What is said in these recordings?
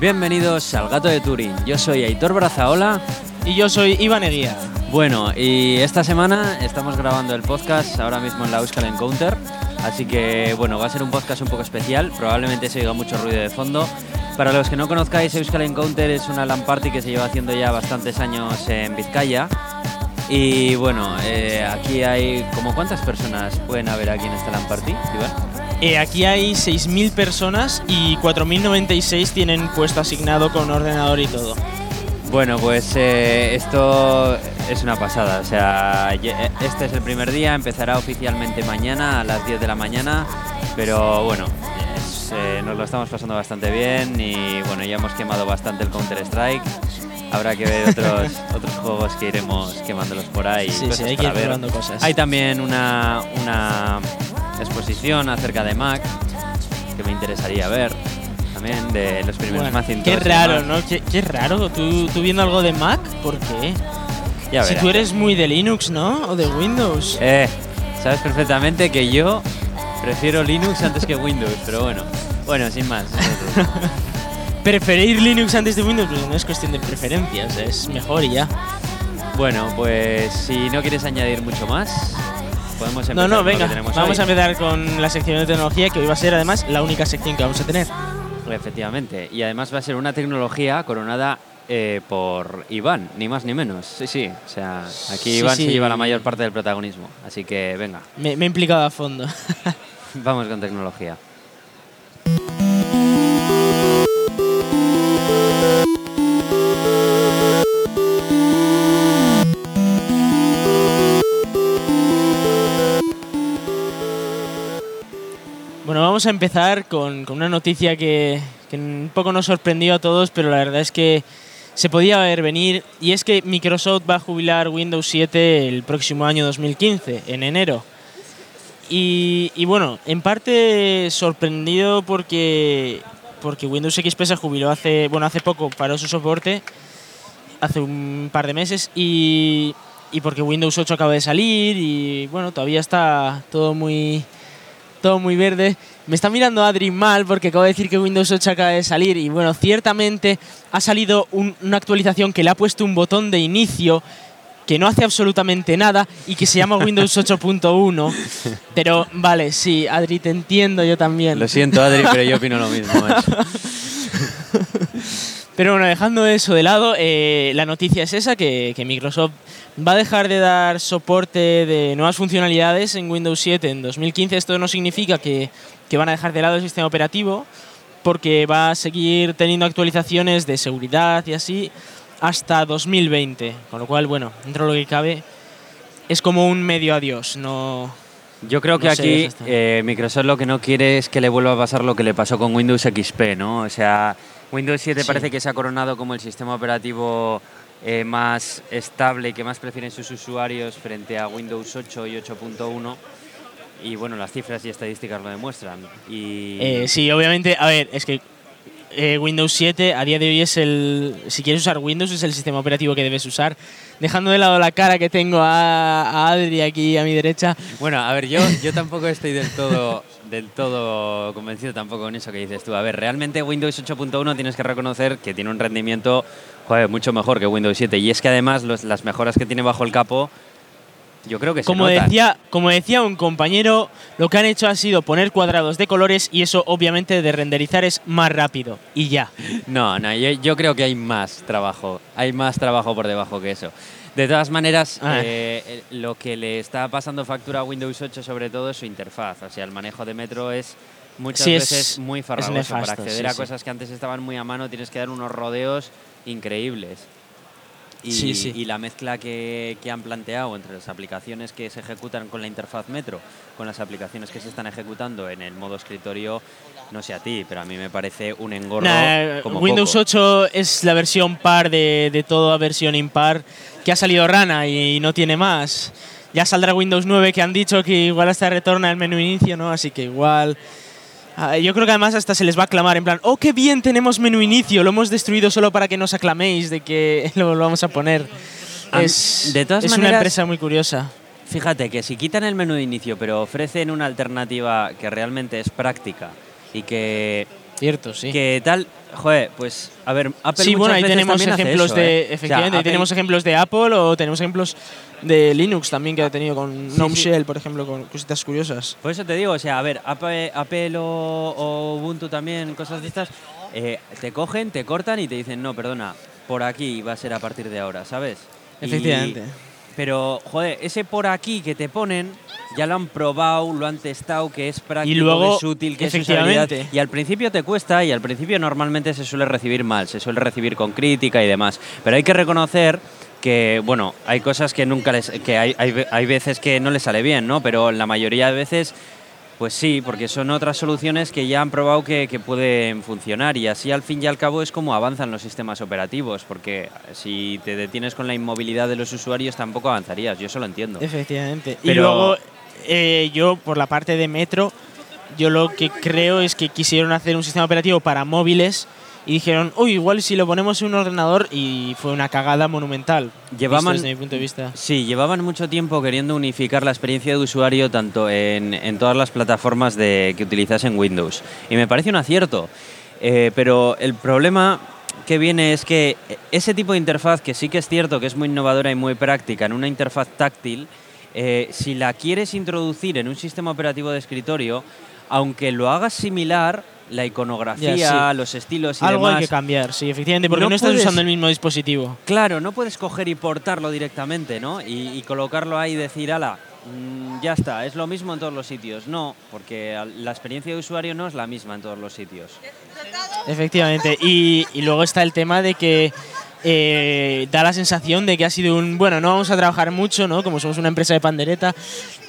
Bienvenidos al Gato de Turín. Yo soy Aitor Brazaola. Y yo soy Iván Eguía. Bueno, y esta semana estamos grabando el podcast ahora mismo en la Euskal Encounter. Así que, bueno, va a ser un podcast un poco especial. Probablemente se oiga mucho ruido de fondo. Para los que no conozcáis, Euskal Encounter es una LAN party que se lleva haciendo ya bastantes años en Vizcaya. Y bueno, eh, aquí hay. como cuántas personas pueden haber aquí en esta LAN party, Iván? Eh, aquí hay 6.000 personas y 4.096 tienen puesto asignado con ordenador y todo. Bueno, pues eh, esto es una pasada. O sea, ye- este es el primer día, empezará oficialmente mañana a las 10 de la mañana. Pero bueno, eh, nos lo estamos pasando bastante bien y bueno, ya hemos quemado bastante el Counter-Strike. Habrá que ver otros, otros juegos que iremos quemándolos por ahí. Sí, sí, hay que ir probando cosas. Hay también una, una exposición acerca de Mac que me interesaría ver. También de los primeros Bueno, Macintosh. qué raro, Mac. ¿no? Qué, qué raro. ¿Tú, tú viendo algo de Mac, ¿por qué? Ya si verás. tú eres muy de Linux, ¿no? O de Windows. Eh, sabes perfectamente que yo prefiero Linux antes que Windows, pero bueno. Bueno, sin más. Preferir Linux antes de Windows, pues no es cuestión de preferencias, es mejor y ya. bueno, pues si no quieres añadir mucho más, podemos empezar No, no, con lo que venga, tenemos vamos hoy. a empezar con la sección de tecnología, que hoy va a ser además la única sección que vamos a tener. Efectivamente. Y además va a ser una tecnología coronada eh, por Iván, ni más ni menos. Sí, sí. O sea, aquí Sí, Iván sí. se lleva la mayor parte del protagonismo. Así que venga, Me, me he implicado a fondo. vamos con tecnología. Bueno, vamos a empezar con, una noticia que, que un poco nos sorprendió a todos, pero la verdad es que se podía ver venir, y es que Microsoft va a jubilar Windows 7 el próximo año 2015, en enero. Y, bueno, en parte sorprendido porque, porque Windows XP se jubiló hace, bueno, hace poco, paró su soporte, hace un par de meses, y, y porque Windows 8 acaba de salir, y bueno, todavía está todo muy, todo muy verde. Me está mirando Adri mal porque acabo de decir que Windows 8 acaba de salir y bueno, ciertamente ha salido un- una actualización que le ha puesto un botón de inicio que no hace absolutamente nada y que se llama Windows 8.1. Pero vale, sí, Adri, te entiendo yo también. Lo siento, Adri, pero yo opino lo mismo. Pero bueno, dejando eso de lado, eh, la noticia es esa, que, que Microsoft va a dejar de dar soporte de nuevas funcionalidades en Windows 7 en 2015. Esto no significa que, que van a dejar de lado el sistema operativo, porque va a seguir teniendo actualizaciones de seguridad y así hasta 2020. Con lo cual, bueno, dentro de lo que cabe, es como un medio adiós, no... Yo creo que No sé, aquí está. eh, Microsoft lo que no quiere es que le vuelva a pasar lo que le pasó con Windows XP, ¿no? O sea, Windows 7 Sí. parece que se ha coronado como el sistema operativo eh, más estable y que más prefieren sus usuarios frente a Windows 8 y 8.1. Y bueno, las cifras y estadísticas lo demuestran. Y Eh, sí, obviamente, a ver, es que eh, Windows 7 a día de hoy es el. Si quieres usar Windows, es el sistema operativo que debes usar. Dejando de lado la cara que tengo a, a Adri aquí a mi derecha. Bueno, a ver, yo, yo tampoco estoy del todo, del todo convencido tampoco con eso que dices tú. A ver, realmente Windows 8.1 tienes que reconocer que tiene un rendimiento joder, mucho mejor que Windows 7. Y es que además los- las mejoras que tiene bajo el capo, yo creo que Como se decía, como decía un compañero, lo que han hecho ha sido poner cuadrados de colores y eso, obviamente, de renderizar es más rápido. Y ya. No, no, yo, yo creo que hay más trabajo. Hay más trabajo por debajo que eso. De todas maneras, Ah. eh, eh, lo que le está pasando factura a Windows 8 sobre todo es su interfaz. O sea, el manejo de Metro es muchas Sí, es- veces muy es farragoso. Para acceder sí, a sí. cosas que antes estaban muy a mano tienes que dar unos rodeos increíbles. Y, Sí, sí. y la mezcla que, que han planteado entre las aplicaciones que se ejecutan con la interfaz Metro, con las aplicaciones que se están ejecutando en el modo escritorio, no sé a ti, pero a mí me parece un engorro Nah, como Windows poco. 8 es la versión par de, de toda versión impar que ha salido rana y no tiene más. Ya saldrá Windows 9 que han dicho que igual hasta retorna el menú inicio, ¿no? Así que igual... Ah, Yo creo que además hasta se les va a aclamar en plan, oh, qué bien tenemos menú inicio, lo hemos destruido solo para que nos aclaméis de que lo volvamos a poner. Es, de todas es una empresa muy curiosa. Fíjate que si quitan el menú de inicio, pero ofrecen una alternativa que realmente es práctica y que, Cierto, sí. que tal, joder, pues a ver, Apple sí, bueno, ahí tenemos ejemplos eso, de. ¿eh? O sea, Efectivamente, ahí tenemos ejemplos de Apple o tenemos ejemplos de Linux también que ha tenido con Sí, GNOME sí. Shell, por ejemplo, con cositas curiosas. Por eso te digo, o sea, a ver, Apple, Apple o, o Ubuntu también, cosas de estas, eh, te cogen, te cortan y te dicen, no, perdona, por aquí va a ser a partir de ahora, ¿sabes? Y- Efectivamente. pero, joder, ese por aquí que te ponen, ya lo han probado, lo han testado, que es práctico, Y luego, que es útil, que es usabilidad. efectivamente. Y al principio te cuesta y al principio normalmente se suele recibir mal, se suele recibir con crítica y demás. Pero hay que reconocer que, bueno, hay cosas que nunca les... que hay, hay, hay veces que no les sale bien, ¿no? Pero la mayoría de veces... Pues sí, porque son otras soluciones que ya han probado que, que pueden funcionar y así al fin y al cabo es como avanzan los sistemas operativos, porque si te detienes con la inmovilidad de los usuarios tampoco avanzarías, yo eso lo entiendo. Efectivamente. Y luego, eh, yo, por la parte de Metro, yo lo que creo es que quisieron hacer un sistema operativo para móviles y dijeron, uy, igual si lo ponemos en un ordenador y fue una cagada monumental. Llevaban- desde mi punto de vista. Sí, llevaban mucho tiempo queriendo unificar la experiencia de usuario tanto en, en todas las plataformas de, que utilizasen Windows. Y me parece un acierto. Eh, pero el problema que viene es que ese tipo de interfaz, que sí que es cierto que es muy innovadora y muy práctica en una interfaz táctil, eh, si la quieres introducir en un sistema operativo de escritorio, aunque lo hagas similar, la iconografía, sí. los estilos y Algo demás, hay que cambiar, sí, efectivamente, porque No no, estás puedes- usando el mismo dispositivo. Claro, no puedes coger y portarlo directamente, ¿no? Y, y colocarlo ahí y decir, ala, mm, ya está, es lo mismo en todos los sitios. No, porque la experiencia de usuario no es la misma en todos los sitios. Efectivamente. Y, y luego está el tema de que eh, da la sensación de que ha sido un, bueno, no vamos a trabajar mucho, ¿no? Como somos una empresa de pandereta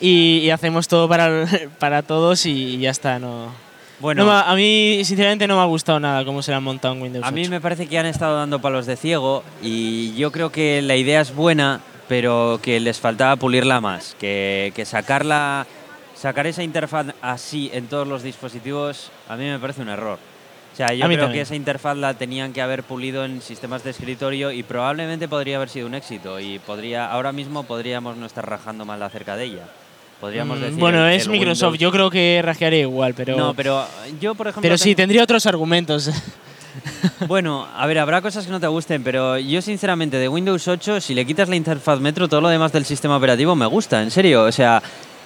y, y hacemos todo para, para todos y ya está, ¿no? Bueno, No a mí, sinceramente, no me ha gustado nada cómo se le han montado en Windows a mí 8. me parece que han estado dando palos de ciego y yo creo que la idea es buena, pero que les faltaba pulirla más, que, que sacarla, sacar esa interfaz así en todos los dispositivos, a mí me parece un error. O sea, yo creo también. que esa interfaz la tenían que haber pulido en sistemas de escritorio y probablemente podría haber sido un éxito y podría ahora mismo podríamos no estar rajando mal acerca de ella. Podríamos Mm, decir bueno, es Microsoft, Windows- yo creo que rajearía igual, pero, No, pero yo por ejemplo pero sí, tendría otros argumentos. Bueno, a ver, habrá cosas que no te gusten, pero yo sinceramente de Windows 8, si le quitas la interfaz Metro, todo lo demás del sistema operativo me gusta, en serio. O sea,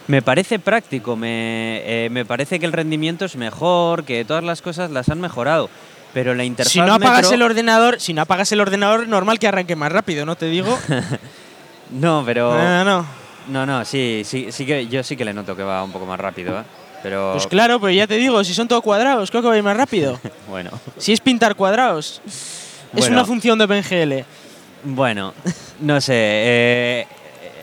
me parece práctico, me, eh, me parece que el rendimiento es mejor, que todas las cosas las han mejorado. Pero la interfaz si no apagas Metro- el ordenador, si no apagas el ordenador, normal que arranque más rápido, ¿no te digo? No, pero... no, no. No, no, sí, sí, sí que yo sí que le noto que va un poco más rápido, ¿eh? Pero... Pues claro, pero ya te digo, si son todo cuadrados, creo que va a ir más rápido. Bueno, Si es pintar cuadrados, es una función de OpenGL. bueno, no sé, eh,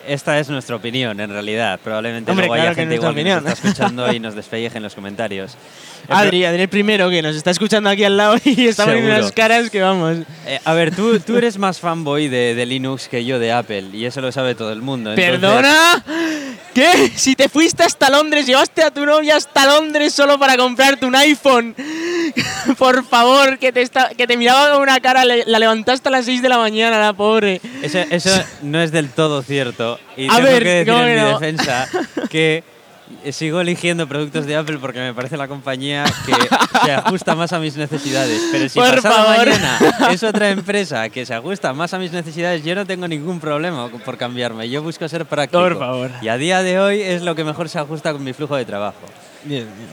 esta es nuestra opinión en realidad. Probablemente Hombre, luego claro haya que gente igual nuestra que nos está escuchando y nos despelleje en los comentarios. Adri, Adri el primero que nos está escuchando aquí al lado y está poniendo unas caras que vamos. Eh, a ver, tú, tú eres más fanboy de, de Linux que yo de Apple y eso lo sabe todo el mundo. entonces- ¿Perdona? ¿Qué? Si te fuiste hasta Londres, llevaste a tu novia hasta Londres solo para comprarte un iPhone. Por favor, que te, está, que te miraba con una cara, le- la levantaste a las 6 de la mañana, la pobre. Eso, eso no es del todo cierto. Y A tengo ver, que decir ¿cómo en que mi no? defensa que sigo eligiendo productos de Apple porque me parece la compañía que se ajusta más a mis necesidades. Pero si Por pasado favor. mañana es otra empresa que se ajusta más a mis necesidades, yo no tengo ningún problema por cambiarme. Yo busco ser práctico. Por favor. Y a día de hoy es lo que mejor se ajusta con mi flujo de trabajo. Bien, bien.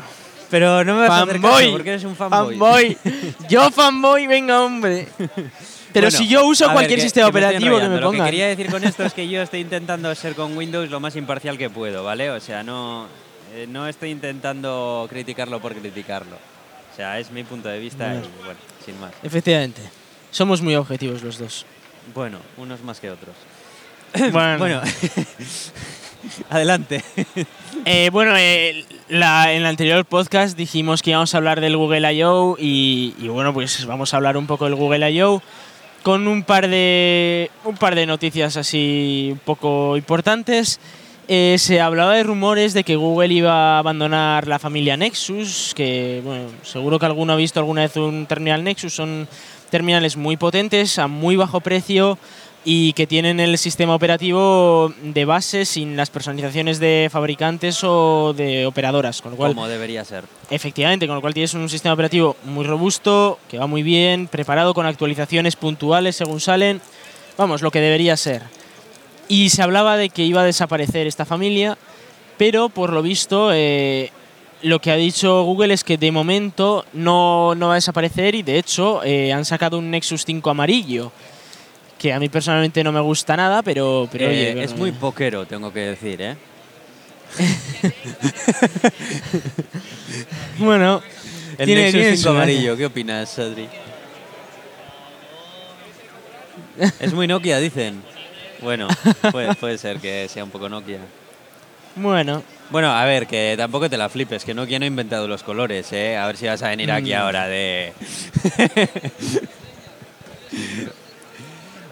Pero no me vas a hacer caso porque eres un fanboy. Fanboy. Yo fanboy, venga, hombre. Pero Bueno, si yo uso a ver, cualquier que- sistema que operativo que me enrollando. Lo que quería decir con esto es que yo estoy intentando ser con Windows lo más imparcial que puedo, ¿vale? O sea, no, eh, no estoy intentando criticarlo por criticarlo. O sea, es mi punto de vista Bueno. y bueno, sin más. Efectivamente. Somos muy objetivos los dos. Bueno, unos más que otros. Bueno, Bueno, adelante. Eh, bueno, eh, la- en el anterior podcast dijimos que íbamos a hablar del Google I.O. Y, y bueno, pues vamos a hablar un poco del Google I.O. con un par de, un par de noticias así un poco importantes. Eh, se hablaba de rumores de que Google iba a abandonar la familia Nexus, que seguro que alguno ha visto alguna vez un terminal Nexus, son terminales muy potentes, a muy bajo precio y que tienen el sistema operativo de base sin las personalizaciones de fabricantes o de operadoras, con lo cual Como debería ser. efectivamente, con lo cual tienes un sistema operativo muy robusto, que va muy bien, preparado con actualizaciones puntuales según salen, vamos, lo que debería ser. Y se hablaba de que iba a desaparecer esta familia, pero por lo visto eh, lo que ha dicho Google es que de momento no, no va a desaparecer y de hecho eh, han sacado un Nexus 5 amarillo, que a mí personalmente no me gusta nada, pero, pero Eh, oye, es muy poquero, tengo que decir, ¿eh? bueno. El tiene- Nexus tiene 5 su amarillo, ¿qué opinas, Adri? es muy Nokia, dicen. Bueno, puede, puede ser que sea un poco Nokia. Bueno, Bueno, a ver, que tampoco te la flipes, que Nokia no ha inventado los colores, ¿eh? A ver si vas a venir aquí Mm. ahora de...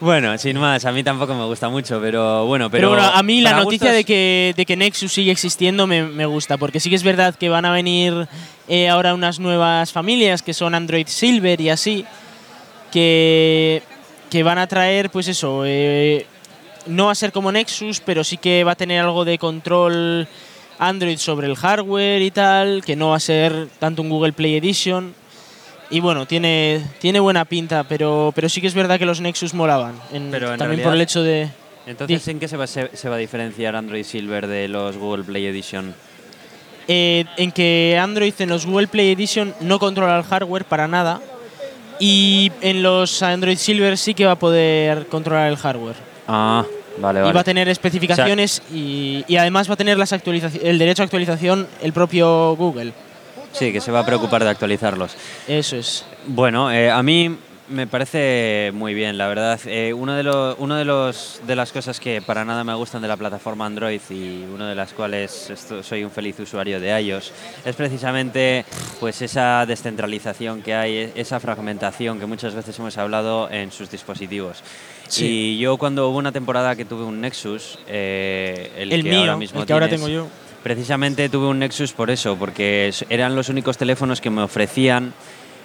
bueno, sin más, a mí tampoco me gusta mucho, pero bueno, pero... Pero, bueno, a mí la noticia gustos- de que, de que Nexus sigue existiendo me, me gusta, porque sí que es verdad que van a venir eh, ahora unas nuevas familias que son Android Silver y así, que, que van a traer, pues eso, eh, no va a ser como Nexus, pero sí que va a tener algo de control Android sobre el hardware y tal, que no va a ser tanto un Google Play Edition. Y bueno, tiene, tiene buena pinta, pero, pero sí que es verdad que los Nexus molaban. en- Pero en también por el realidad- hecho de... Entonces. ¿en qué se va, se, se va a diferenciar Android Silver de los Google Play Edition? eh, en que Android en los Google Play Edition no controla el hardware para nada y en los Android Silver sí que va a poder controlar el hardware. Ah, vale, Y vale. va a tener especificaciones y, y además va a tener las el derecho a actualización el propio Google. Sí, que se va a preocupar de actualizarlos. Eso es. Bueno, eh, a mí me parece muy bien, la verdad. Eh, uno de los, uno de los de las cosas que para nada me gustan de la plataforma Android y uno de las cuales esto- soy un feliz usuario de iOS es precisamente pues esa descentralización que hay, esa fragmentación que muchas veces hemos hablado en sus dispositivos. Sí. Y yo cuando hubo una temporada que tuve un Nexus, eh, el, El, que mío, ahora mismo el que ahora tengo yo. Precisamente tuve un Nexus por eso, porque eran los únicos teléfonos que me ofrecían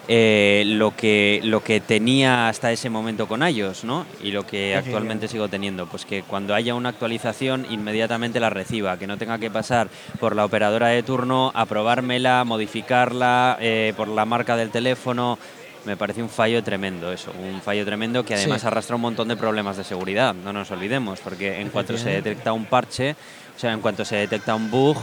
eh, lo, que, lo que tenía hasta ese momento con iOS, ¿no? Y lo que actualmente sigo teniendo, pues que cuando haya una actualización inmediatamente la reciba, que no tenga que pasar por la operadora de turno, aprobármela, modificarla eh, por la marca del teléfono. Me parece un fallo tremendo eso, un fallo tremendo que además Sí. arrastra un montón de problemas de seguridad, no nos olvidemos, porque en cuanto se detecta un parche, o sea, en cuanto se detecta un bug,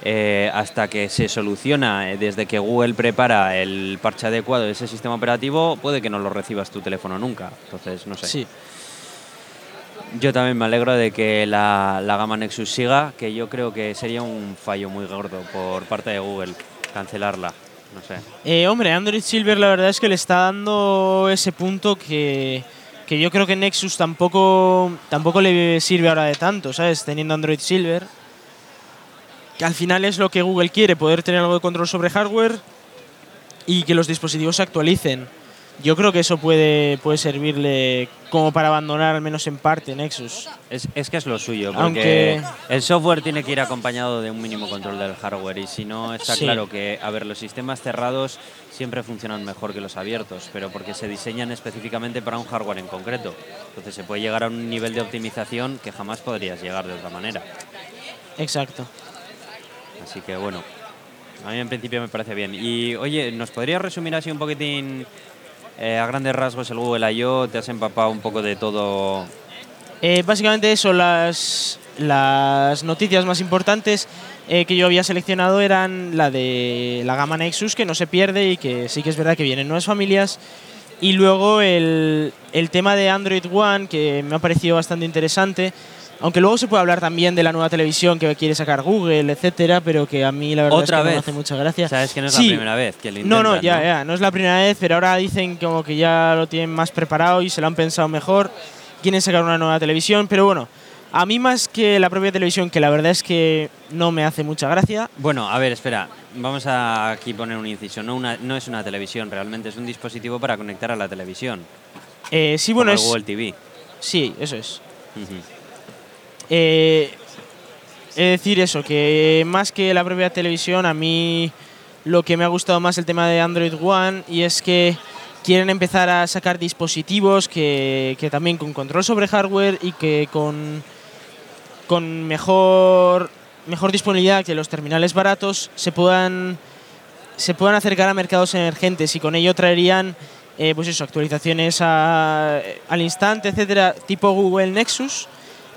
eh, hasta que se soluciona eh, desde que Google prepara el parche adecuado de ese sistema operativo, puede que no lo recibas tu teléfono nunca. Entonces, no sé. Sí. Yo también me alegro de que la, la gama Nexus siga, que yo creo que sería un fallo muy gordo por parte de Google cancelarla. No sé. Eh, hombre, Android Silver la verdad es que le está dando ese punto que, que yo creo que Nexus tampoco, tampoco le sirve ahora de tanto, ¿sabes? Teniendo Android Silver. Que al final es lo que Google quiere, poder tener algo de control sobre hardware y que los dispositivos se actualicen. Yo creo que eso puede, puede servirle como para abandonar, al menos en parte, Nexus. Es, es que es lo suyo, porque Aunque- el software tiene que ir acompañado de un mínimo control del hardware y si no está Sí. claro que, a ver, los sistemas cerrados siempre funcionan mejor que los abiertos, pero porque se diseñan específicamente para un hardware en concreto. Entonces se puede llegar a un nivel de optimización que jamás podrías llegar de otra manera. Exacto. Así que bueno, a mí en principio me parece bien. Y oye, ¿nos podrías resumir así un poquitín eh, a grandes rasgos el Google I.O.? ¿Te has empapado un poco de todo? Eh, básicamente eso, las, las noticias más importantes eh, que yo había seleccionado eran la de la gama Nexus, que no se pierde y que sí que es verdad que vienen nuevas familias. Y luego el, el tema de Android One, que me ha parecido bastante interesante. Aunque luego se puede hablar también de la nueva televisión que quiere sacar Google, etcétera, pero que a mí la verdad ¿Otra es que no vez? me hace mucha gracia. Sabes que no es Sí. la primera vez que lo No, intentan, no, ya, ya, no es la primera vez, pero ahora dicen como que ya lo tienen más preparado y se lo han pensado mejor. Quieren sacar una nueva televisión, pero bueno, a mí más que la propia televisión, que la verdad es que no me hace mucha gracia. Bueno, a ver, espera. Vamos a aquí poner un inciso. No, una, no es una televisión, realmente es un dispositivo para conectar a la televisión. Eh, sí, bueno, como es. Google TV. Sí, eso es. Ujú. Eh, es decir, eso, que más que la propia televisión, a mí lo que me ha gustado más el tema de Android One y es que quieren empezar a sacar dispositivos que, que también con control sobre hardware y que con, con mejor, mejor disponibilidad que los terminales baratos se puedan, se puedan acercar a mercados emergentes y con ello traerían eh, pues eso, actualizaciones al instante, etcétera, tipo Google Nexus,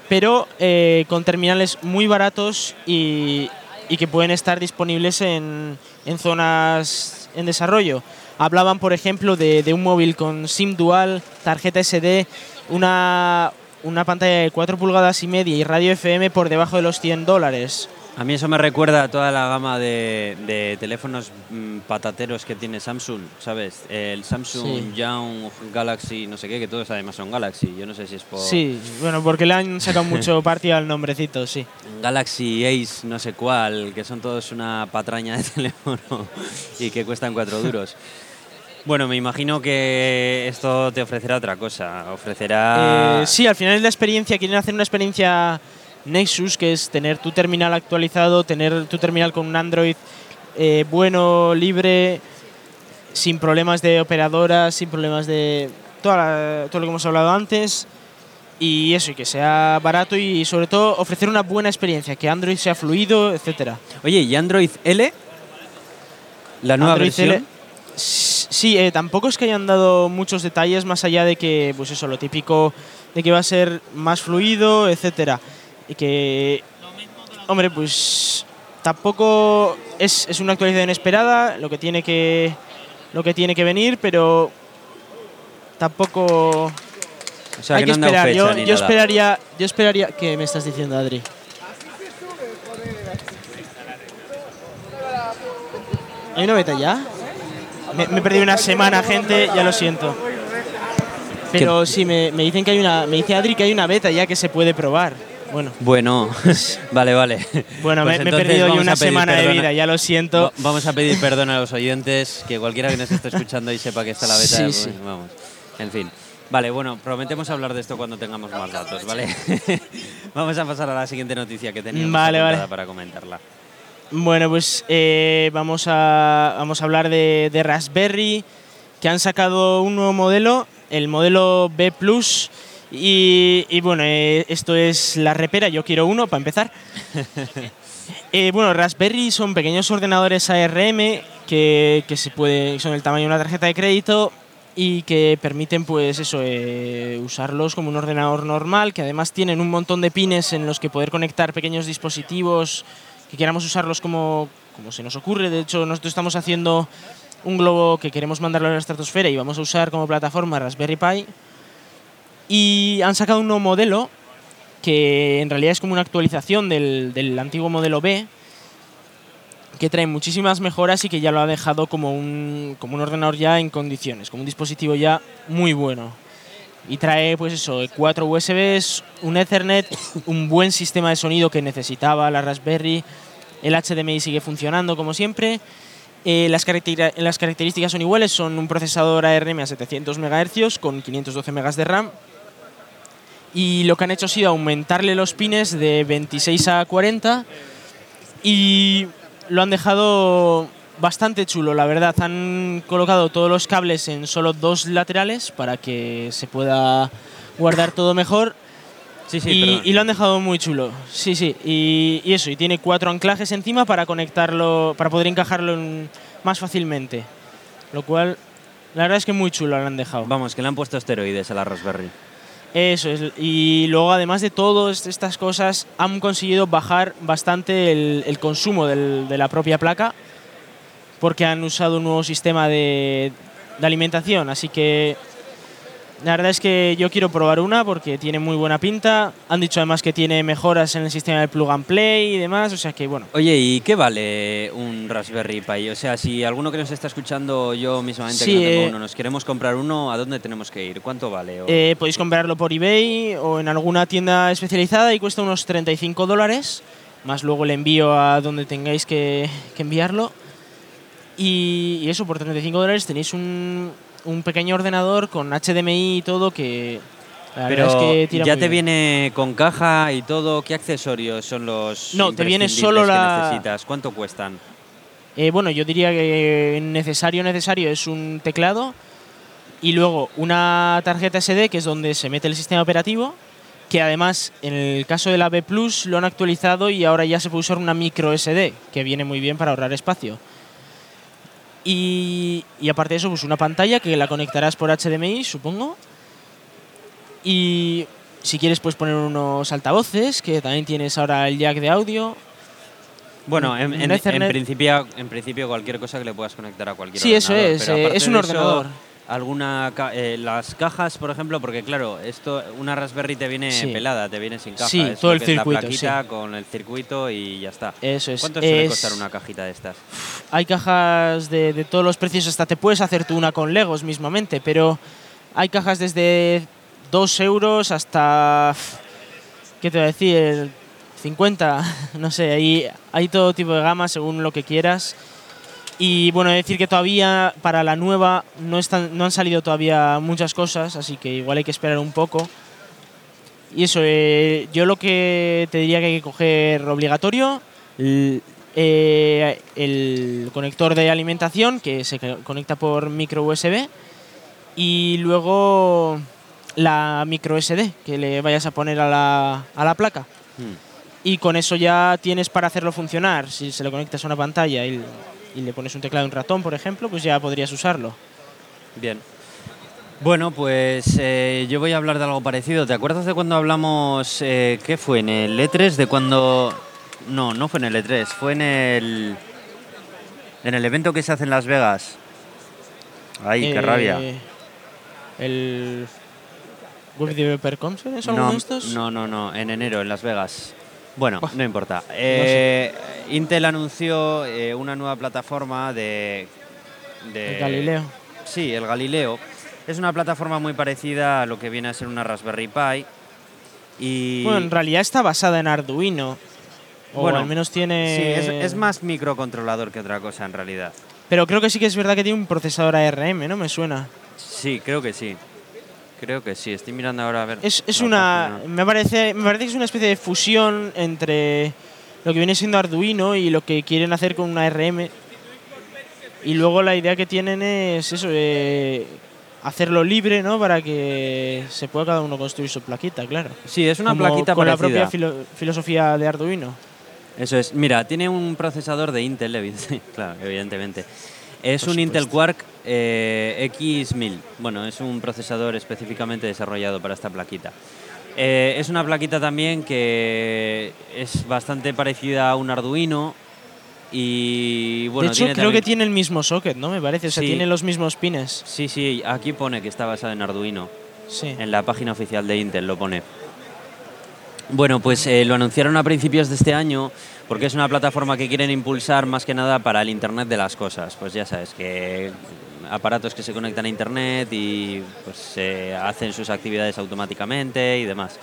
pero eh, con terminales muy baratos y, y que pueden estar disponibles en, en zonas en desarrollo. Hablaban, por ejemplo, de, un móvil con SIM dual, tarjeta SD, una, una pantalla de 4 pulgadas y media y radio FM por debajo de los 100 dólares. A mí eso me recuerda a toda la gama de, de teléfonos mm, patateros que tiene Samsung, ¿sabes? El Samsung Sí. Young Galaxy, no sé qué, que todos además son Galaxy. Yo no sé si es por Sí, bueno, porque le han sacado mucho partido al nombrecito, sí. Galaxy Ace, no sé cuál, que son todos una patraña de teléfono y que cuestan cuatro duros. Bueno, me imagino que esto te ofrecerá otra cosa. Ofrecerá. Eh, sí, al final es la experiencia, quieren hacer una experiencia Nexus, que es tener tu terminal actualizado, tener tu terminal con un Android eh, bueno, libre, sin problemas de operadoras, sin problemas de toda la- todo lo que hemos hablado antes. Y eso, y que sea barato y sobre todo ofrecer una buena experiencia, que Android sea fluido, etcétera. Oye, ¿y Android L? La nueva Android versión. L- Sí, eh, tampoco es que hayan dado muchos detalles más allá de que, pues eso, lo típico de que va a ser más fluido, etcétera. Y que, hombre, pues tampoco es, es una actualización esperada, lo que tiene que, lo que tiene que venir, pero tampoco O sea, hay que no esperar. fecha Yo, yo esperaría, yo esperaría, ¿qué me estás diciendo, Adri? ¿Hay una beta ya? Me, me he perdido una semana, gente, ya lo siento. Pero sí, me, me dicen que hay una. Me dice Adri que hay una beta ya que se puede probar. Bueno, Bueno, vale, vale. bueno, Pues me, me he perdido yo una semana de vida, ya lo siento. Va- Vamos a pedir perdón a los oyentes, que cualquiera que nos esté escuchando y sepa que está la beta, Sí, pues, sí. vamos. En fin. Vale, bueno, prometemos hablar de esto cuando tengamos más datos, ¿vale? vamos a pasar a la siguiente noticia que teníamos Vale, vale. para comentarla. Bueno, pues eh, vamos, a, vamos a hablar de, de Raspberry, que han sacado un nuevo modelo, el modelo B Plus. Y, y bueno, eh, esto es la repera, yo quiero uno para empezar. Eh, bueno, Raspberry son pequeños ordenadores ARM que, que se puede, son el tamaño de una tarjeta de crédito y que permiten pues eso eh, usarlos como un ordenador normal, que además tienen un montón de pines en los que poder conectar pequeños dispositivos que queramos usarlos como, como se nos ocurre. De hecho, nosotros estamos haciendo un globo que queremos mandarlo a la estratosfera y vamos a usar como plataforma Raspberry Pi. Y han sacado un nuevo modelo que en realidad es como una actualización del, del antiguo modelo B, que trae muchísimas mejoras y que ya lo ha dejado como un, como un ordenador ya en condiciones, como un dispositivo ya muy bueno. Y trae, pues eso, cuatro USBs, un Ethernet, un buen sistema de sonido que necesitaba la Raspberry, el HDMI sigue funcionando como siempre. Eh, las, caracteri- las características son iguales, son un procesador ARM a 700 MHz con 512 MB de RAM. Y lo que han hecho ha sido aumentarle los pines de 26 a 40 y lo han dejado bastante chulo, la verdad. Han colocado todos los cables en solo dos laterales para que se pueda guardar todo mejor. Sí, sí, y, y lo han dejado muy chulo. Sí, sí. Y, y eso, y tiene cuatro anclajes encima para conectarlo, para poder encajarlo en- más fácilmente. Lo cual, la verdad es que muy chulo lo han dejado. Vamos, que le han puesto esteroides a la Raspberry. Eso es. Y luego, además de todas estas cosas, han conseguido bajar bastante el, consumo de la propia placa porque han usado un nuevo sistema de alimentación. Así que la verdad es que yo quiero probar una porque tiene muy buena pinta. Han dicho además que tiene mejoras en el sistema de plug and play y demás. O sea que, bueno, Oye, ¿y qué vale un Raspberry Pi? O sea, si alguno que nos está escuchando, yo mismamente Sí, que no tengo eh, uno, nos queremos comprar uno, ¿a dónde tenemos que ir? ¿Cuánto vale? Eh, podéis comprarlo por eBay o en alguna tienda especializada y cuesta unos 35 dólares, más luego el envío a donde tengáis que, que enviarlo. Y, y eso, por 35 dólares tenéis un, un pequeño ordenador con HDMI y todo que la Pero es que tira ya muy te bien. viene con caja y todo. ¿Qué accesorios son los No, te viene solo que la- necesitas? ¿Cuánto cuestan? Eh, bueno, yo diría que necesario, necesario es un teclado, y luego una tarjeta SD que es donde se mete el sistema operativo, que además en el caso de la B Plus lo han actualizado y ahora ya se puede usar una micro SD, que viene muy bien para ahorrar espacio. Y, y aparte de eso, pues una pantalla que la conectarás por HDMI, supongo. Y si quieres puedes poner unos altavoces, que también tienes ahora el jack de audio. Bueno, en, en- principio, en principio cualquier cosa que le puedas conectar a cualquier Sí, eso es, pero eh, es un eso, ordenador. Alguna ca- eh, las cajas, por ejemplo, porque claro, esto una Raspberry te viene Sí. pelada, te viene sin caja. Sí, es todo el circuito, La plaquita sí. con el circuito y ya está. Eso es. ¿Cuánto suele Es- costar una cajita de estas? Hay cajas de, de todos los precios, hasta te puedes hacer tú una con Legos mismamente, pero hay cajas desde 2 euros hasta. ¿Qué te voy a decir? 50, no sé, hay, hay todo tipo de gama según lo que quieras. Y bueno, decir que todavía para la nueva no, están, no han salido todavía muchas cosas, así que igual hay que esperar un poco. Y eso, eh, yo lo que te diría que hay que coger obligatorio, l- eh, el conector de alimentación que se co- conecta por micro USB y luego la micro SD que le vayas a poner a la, a la placa. Hmm. Y con eso ya tienes para hacerlo funcionar. Si se lo conectas a una pantalla y, y le pones un teclado y un ratón, por ejemplo, pues ya podrías usarlo. Bien. Bueno, pues eh, yo voy a hablar de algo parecido. ¿Te acuerdas de cuando hablamos, eh, qué fue, en el E3, de cuando... No, no fue en el E3, fue en el... En el evento que se hace en Las Vegas. Ay, qué Eh, rabia. El Web Developer Conference o alguno No, de estos. no, no, no, en enero en Las Vegas. Bueno, no importa. Eh, Intel anunció eh, una nueva plataforma de, de... El Galileo. Sí, el Galileo. Es una plataforma muy parecida a lo que viene a ser una Raspberry Pi. Y Bueno, en realidad está basada en Arduino. O Bueno, al menos tiene. sí, es, es más microcontrolador que otra cosa en realidad. Pero creo que sí que es verdad que tiene un procesador ARM, ¿no? Me suena. Sí, creo que sí. Creo que sí. Estoy mirando ahora a ver. Es, es la una. página. Me parece, me parece que es una especie de fusión entre lo que viene siendo Arduino y lo que quieren hacer con una ARM. Y luego la idea que tienen es eso, eh, hacerlo libre, ¿no? Para que se pueda cada uno construir su plaquita, claro. Sí, es una Como plaquita con la parecida. propia filo- filosofía de Arduino. Eso es. Mira, tiene un procesador de Intel, evi- claro, evidentemente. Es Por un Intel supuesto. Quark eh, X1000. Bueno, es un procesador específicamente desarrollado para esta plaquita. Eh, es una plaquita también que es bastante parecida a un Arduino y bueno. de hecho, tiene creo que tiene el mismo socket, ¿no? Me parece. O sea, Sí. tiene los mismos pines. Sí, sí, aquí pone que está basado en Arduino. Sí. En la página oficial de Intel lo pone. Bueno, pues eh, lo anunciaron a principios de este año porque es una plataforma que quieren impulsar más que nada para el Internet de las cosas. Pues ya sabes, que aparatos que se conectan a Internet y pues se hacen sus actividades automáticamente y demás.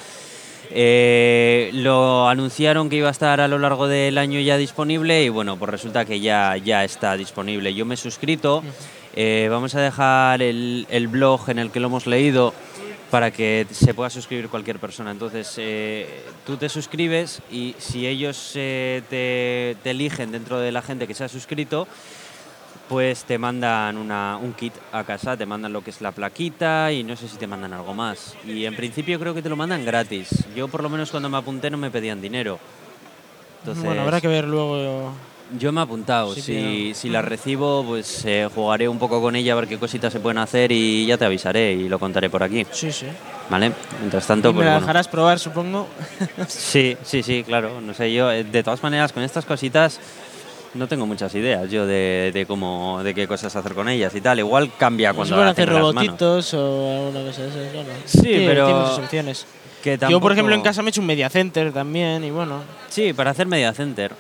Eh, lo anunciaron que iba a estar a lo largo del año ya disponible y bueno, pues resulta que ya, ya está disponible. Yo me he suscrito, eh, vamos a dejar el, el blog en el que lo hemos leído para que se pueda suscribir cualquier persona. Entonces, eh, tú te suscribes y si ellos eh, te, te eligen dentro de la gente que se ha suscrito, pues te mandan una, un kit a casa, te mandan lo que es la plaquita y no sé si te mandan algo más. Y en principio creo que te lo mandan gratis. Yo por lo menos cuando me apunté no me pedían dinero. Entonces, Bueno, habrá que ver luego. yo me he apuntado. Sí, si, si la recibo, pues eh, jugaré un poco con ella a ver qué cositas se pueden hacer y ya te avisaré y lo contaré por aquí. Sí, sí. ¿Vale? Mientras tanto, Y me pues la bueno. dejarás probar, supongo. Sí, sí, sí, claro. No sé, yo, eh, de todas maneras, con estas cositas no tengo muchas ideas yo de, de cómo, de qué cosas hacer con ellas y tal. Igual cambia Se cuando la hacer robotitos o alguna cosa de esas. Bueno, Sí, tiene- pero Tiene sus opciones. Que Yo, por tampoco- ejemplo, en casa me he hecho un media center también y bueno. Sí, para hacer media center.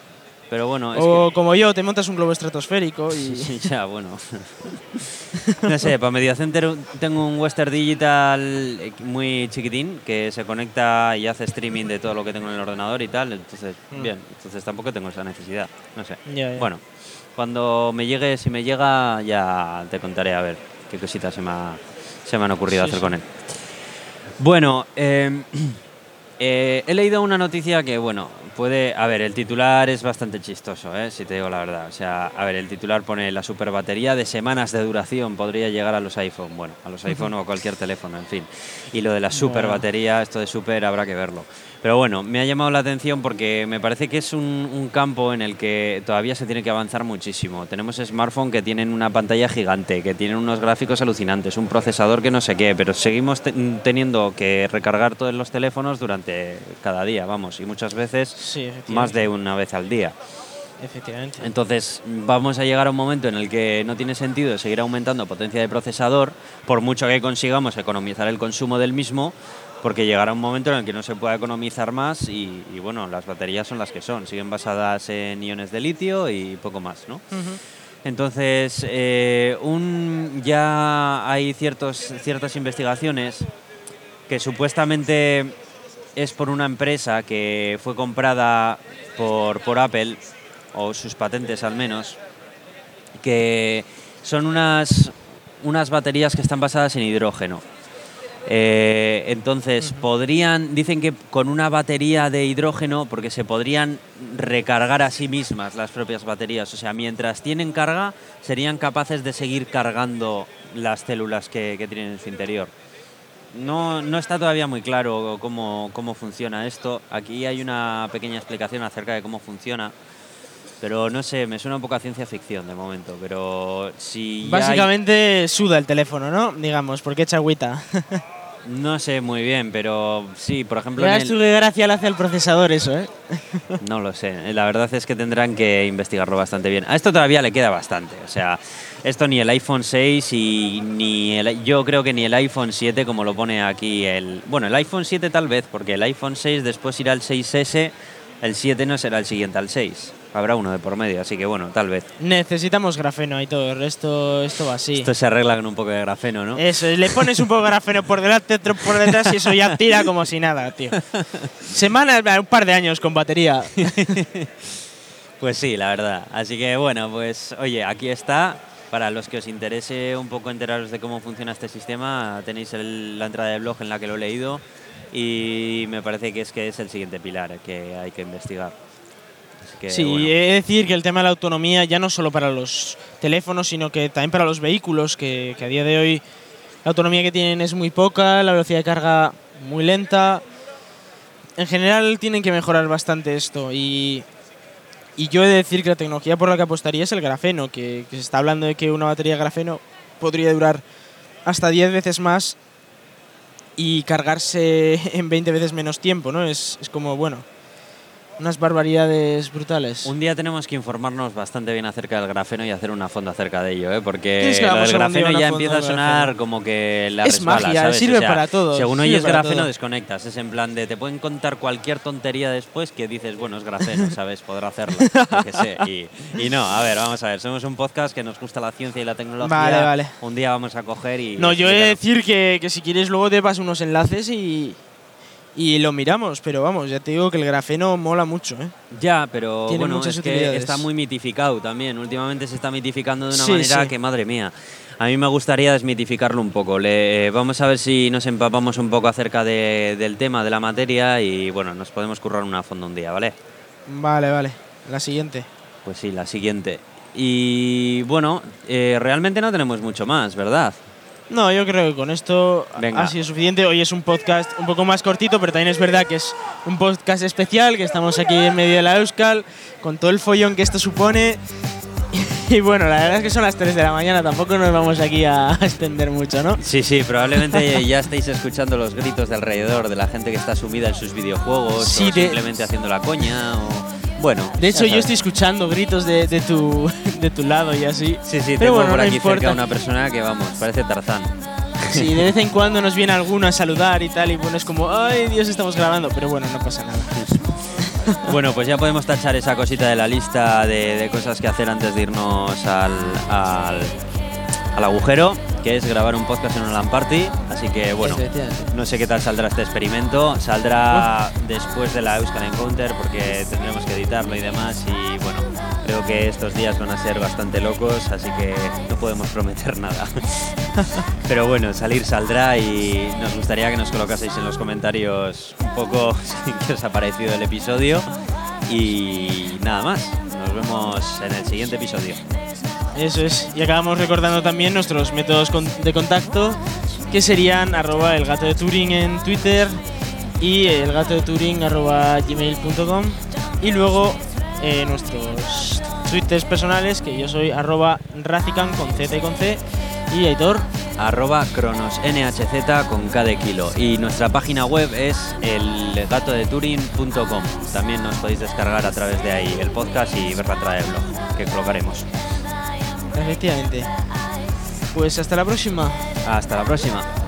Pero bueno, es o que... como yo, te montas un globo estratosférico y. Sí, ya, bueno. no sé, para Media Center tengo un Western Digital eh, muy chiquitín que se conecta y hace streaming de todo lo que tengo en el ordenador y tal. Entonces, Mm. bien, entonces tampoco tengo esa necesidad. No sé. Bueno, cuando me llegue, si me llega, ya te contaré a ver qué cositas se me, ha- se me han ocurrido Sí, hacer sí. con él. Bueno, eh, Eh, he leído una noticia que, bueno, puede... A ver, el titular es bastante chistoso, ¿eh? si te digo la verdad. O sea, a ver, el titular pone la super batería de semanas de duración podría llegar a los iPhone. Bueno, a los iPhone o a cualquier teléfono, en fin. Y lo de la super batería, esto de super habrá que verlo. Pero bueno, me ha llamado la atención porque me parece que es un, un, campo en el que todavía se tiene que avanzar muchísimo. Tenemos smartphones que tienen una pantalla gigante, que tienen unos gráficos alucinantes, un procesador que no sé qué, pero seguimos te teniendo que recargar todos los teléfonos durante cada día, vamos, y muchas veces Sí, más de una vez al día. Efectivamente. Entonces vamos a llegar a un momento en el que no tiene sentido seguir aumentando potencia de procesador, por mucho que consigamos economizar el consumo del mismo, porque llegará un momento en el que no se pueda economizar más y, y, bueno, las baterías son las que son, siguen basadas en iones de litio y poco más, ¿no? Entonces, eh, un, ya hay ciertos, ciertas investigaciones que supuestamente es por una empresa que fue comprada por, por Apple, o sus patentes al menos, que son unas, unas baterías que están basadas en hidrógeno. Eh, entonces, podrían, dicen que con una batería de hidrógeno, porque se podrían recargar a sí mismas las propias baterías, o sea, mientras tienen carga, serían capaces de seguir cargando las células que, que tienen en su interior. No, no está todavía muy claro cómo, cómo funciona esto. Aquí hay una pequeña explicación acerca de cómo funciona. Pero no sé, me suena un poco a ciencia ficción de momento. Pero si. ya hay- Básicamente suda el teléfono, ¿no? Digamos, porque echa agüita. No sé muy bien, pero sí, por ejemplo. El- tú qué gracia le hace al procesador eso, ¿eh? No lo sé. La verdad es que tendrán que investigarlo bastante bien. A esto todavía le queda bastante. O sea, esto ni el iPhone 6 y ni el, yo creo que ni el iPhone 7 como lo pone aquí el... Bueno, el iPhone 7 tal vez, porque el iPhone 6 después irá al 6S, el 7 no será el siguiente al 6. Habrá uno de por medio, así que bueno, tal vez. Necesitamos grafeno y todo, el resto esto va así. Esto se arregla con un poco de grafeno, ¿no? Eso, le pones un poco de grafeno por delante, otro por detrás y eso ya tira como si nada, tío. Semanas, un par de años con batería. Pues sí, la verdad. Así que bueno, pues oye, aquí está. Para los que os interese un poco enteraros de cómo funciona este sistema, tenéis el- la entrada de blog en la que lo he leído y me parece que es que es el siguiente pilar que hay que investigar. Así que, Sí, bueno. he de decir que el tema de la autonomía ya no solo para los teléfonos, sino que también para los vehículos, que, que a día de hoy la autonomía que tienen es muy poca, la velocidad de carga muy lenta. En general tienen que mejorar bastante esto y, y yo he de decir que la tecnología por la que apostaría es el grafeno, que, que se está hablando de que una batería de grafeno podría durar hasta 10 veces más y cargarse en 20 veces menos tiempo, ¿no? Es, es como, bueno, unas barbaridades brutales. Un día tenemos que informarnos bastante bien acerca del grafeno y hacer una fonda acerca de ello, ¿eh? porque ¿Quieres que lo del grafeno ya empieza a sonar como que la Es resbala, magia, ¿sabes? sirve O sea, para todo, Según sirve oyes grafeno todo. desconectas, es en plan de te pueden contar cualquier tontería después que dices, bueno, es grafeno, ¿sabes? Podrá hacerlo, yo qué sé. Y, y no, a ver, vamos a ver, somos un podcast que nos gusta la ciencia y la tecnología. Vale, vale. Un día vamos a coger y... No, yo he de decir que, que si quieres luego te paso unos enlaces y, y lo miramos, pero vamos, ya te digo que el grafeno mola mucho, ¿eh? Ya, pero Tiene bueno, muchas es que está muy mitificado también. Últimamente se está mitificando de una Sí, manera sí. que, madre mía, a mí me gustaría desmitificarlo un poco. Le, eh, vamos a ver si nos empapamos un poco acerca de- del tema, de la materia y bueno, nos podemos currar una fondo un día, ¿vale? Vale, vale. La siguiente. Pues sí, la siguiente. Y bueno, eh, realmente no tenemos mucho más, ¿verdad? No, yo creo que con esto Venga. ha sido suficiente. Hoy es un podcast un poco más cortito, pero también es verdad que es un podcast especial, que estamos aquí en medio de la Euskal, con todo el follón que esto supone. Y bueno, la verdad es que son las 3 de la mañana, tampoco nos vamos aquí a extender mucho, ¿no? Sí, sí, probablemente ya estéis escuchando los gritos de alrededor de la gente que está sumida en sus videojuegos Sí, o simplemente haciendo la coña o... Bueno, De hecho, yo estoy escuchando gritos de, de tu, de tu lado y así. Sí, sí, Pero tengo bueno, por no aquí importa. cerca una persona que, vamos, parece Tarzán. Sí, de vez en cuando nos viene alguno a saludar y tal, y bueno, es como, ay Dios, estamos grabando, pero bueno, no pasa nada. Bueno, pues ya podemos tachar esa cosita de la lista de, de cosas que hacer antes de irnos al, al, al agujero, que es grabar un podcast en una LAN party. Así que, bueno, no sé qué tal saldrá este experimento. Saldrá después de la Euskal Encounter porque tendremos que editarlo y demás. Y bueno, Creo que estos días van a ser bastante locos, así que no podemos prometer nada. Pero bueno, salir saldrá y nos gustaría que nos colocaseis en los comentarios un poco qué os ha parecido el episodio. Y nada más, nos vemos en el siguiente episodio. Eso es. Y acabamos recordando también nuestros métodos de contacto, que serían arroba el gato de Turing en Twitter y el gato de Turing arroba gmail.com y luego eh, nuestros twitters personales, que yo soy arroba racican con Z y con C y Aitor. Arroba cronos nhz con de kilo. Y nuestra página web es el gatodeturing.com también nos podéis descargar a través de ahí el podcast y ver la entrada del blog que colocaremos efectivamente. Pues hasta la próxima. Hasta la próxima